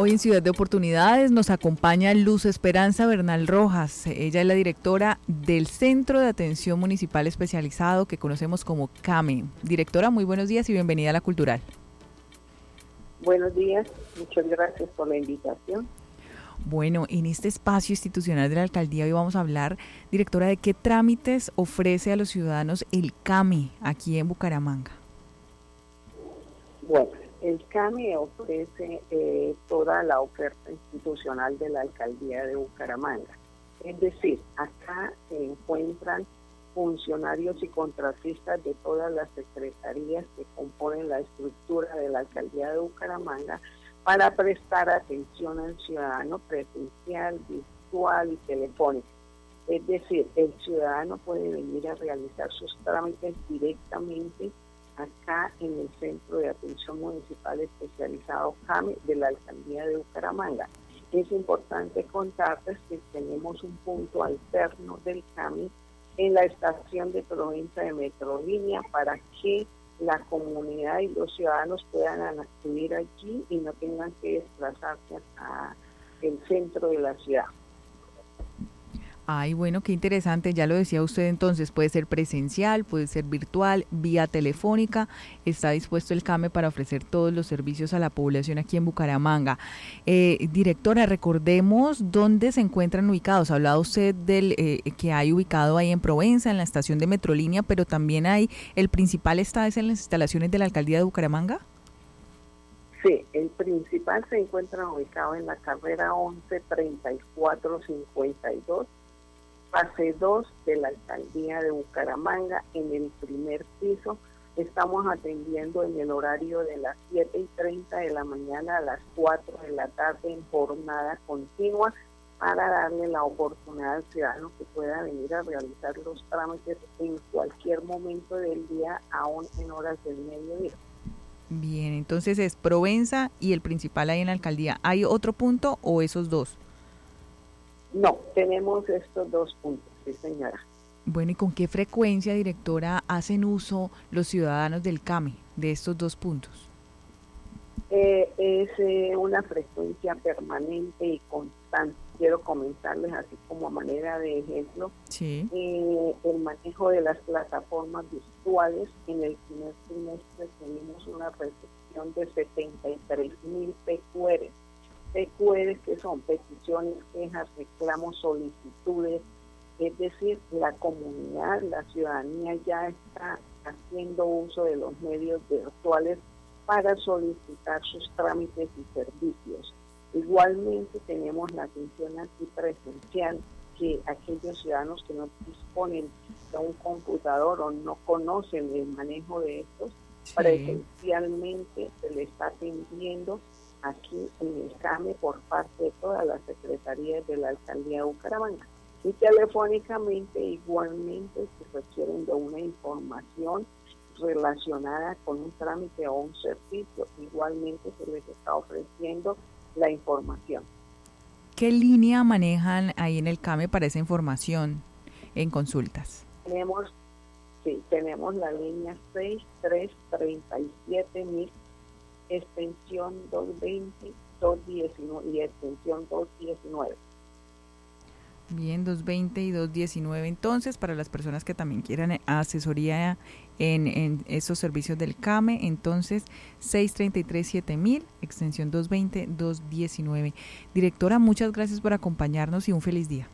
Hoy en Ciudad de Oportunidades nos acompaña Luz Esperanza Bernal Rojas. Ella es la directora del Centro de Atención Municipal Especializado que conocemos como CAME. Directora, muy buenos días y bienvenida a la Cultural. Buenos días, muchas gracias por la invitación. Bueno, en este espacio institucional de la alcaldía hoy vamos a hablar, directora, de qué trámites ofrece a los ciudadanos el CAME aquí en Bucaramanga. Bueno, el CAMI ofrece eh, toda la oferta institucional de la alcaldía de Bucaramanga. Es decir, acá se encuentran funcionarios y contratistas de todas las secretarías que componen la estructura de la alcaldía de Bucaramanga para prestar atención al ciudadano presencial, virtual y telefónico. Es decir, el ciudadano puede venir a realizar sus trámites directamente acá en el Centro de Atención Municipal Especializado CAME de la Alcaldía de Bucaramanga. Es importante contarles que tenemos un punto alterno del CAMI en la estación de provincia de Metrolínea para que la comunidad y los ciudadanos puedan acudir allí y no tengan que desplazarse hasta el centro de la ciudad. Ay, bueno, qué interesante, ya lo decía usted entonces, puede ser presencial, puede ser virtual, vía telefónica, está dispuesto el CAME para ofrecer todos los servicios a la población aquí en Bucaramanga. Eh, directora, recordemos dónde se encuentran ubicados. Ha hablado usted del eh, que hay ubicado ahí en Provenza, en la estación de Metrolínea, pero también hay, el principal está en las instalaciones de la alcaldía de Bucaramanga. Sí, el principal se encuentra ubicado en la carrera 11 34 52 fase 2 de la alcaldía de Bucaramanga en el primer piso. Estamos atendiendo en el horario de las 7 y 30 de la mañana a las 4 de la tarde en jornada continua para darle la oportunidad al ciudadano que pueda venir a realizar los trámites en cualquier momento del día, aún en horas del mediodía. Bien, entonces es Provenza y el principal ahí en la alcaldía. ¿Hay otro punto o esos dos? No, tenemos estos dos puntos, sí señora. Bueno, ¿y con qué frecuencia, directora, hacen uso los ciudadanos del CAME de estos dos puntos? Eh, es eh, una frecuencia permanente y constante. Quiero comentarles así como a manera de ejemplo sí. Eh, el manejo de las plataformas virtuales. En el primer trimestre tenemos una recepción de 73 mil PQRs PQRs que son peticiones, quejas, reclamos, solicitudes, es decir, la comunidad, la ciudadanía ya está haciendo uso de los medios virtuales para solicitar sus trámites y servicios. Igualmente tenemos la atención aquí presencial, que aquellos ciudadanos que no disponen de un computador o no conocen el manejo de estos, presencialmente se les está atendiendo aquí en el CAME por parte de todas las secretarías de la alcaldía de Bucaramanga. Y telefónicamente igualmente se requieren de una información relacionada con un trámite o un servicio, igualmente se les está ofreciendo la información. ¿Qué línea manejan ahí en el CAME para esa información en consultas? Tenemos, sí, tenemos la línea 6337 mil extensión 220, 219 y extensión 219. Bien, 220 y 219 entonces, para las personas que también quieran asesoría en, en esos servicios del CAME, entonces 633-7000, extensión 220-219. Directora, muchas gracias por acompañarnos y un feliz día.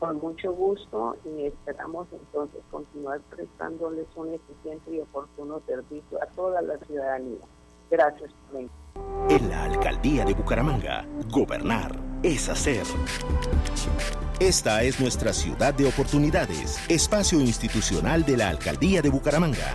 Con mucho gusto y esperamos entonces continuar prestándoles un eficiente y oportuno servicio a toda la ciudadanía. Gracias. En la alcaldía de Bucaramanga, gobernar es hacer. Esta es nuestra ciudad de oportunidades, espacio institucional de la Alcaldía de Bucaramanga.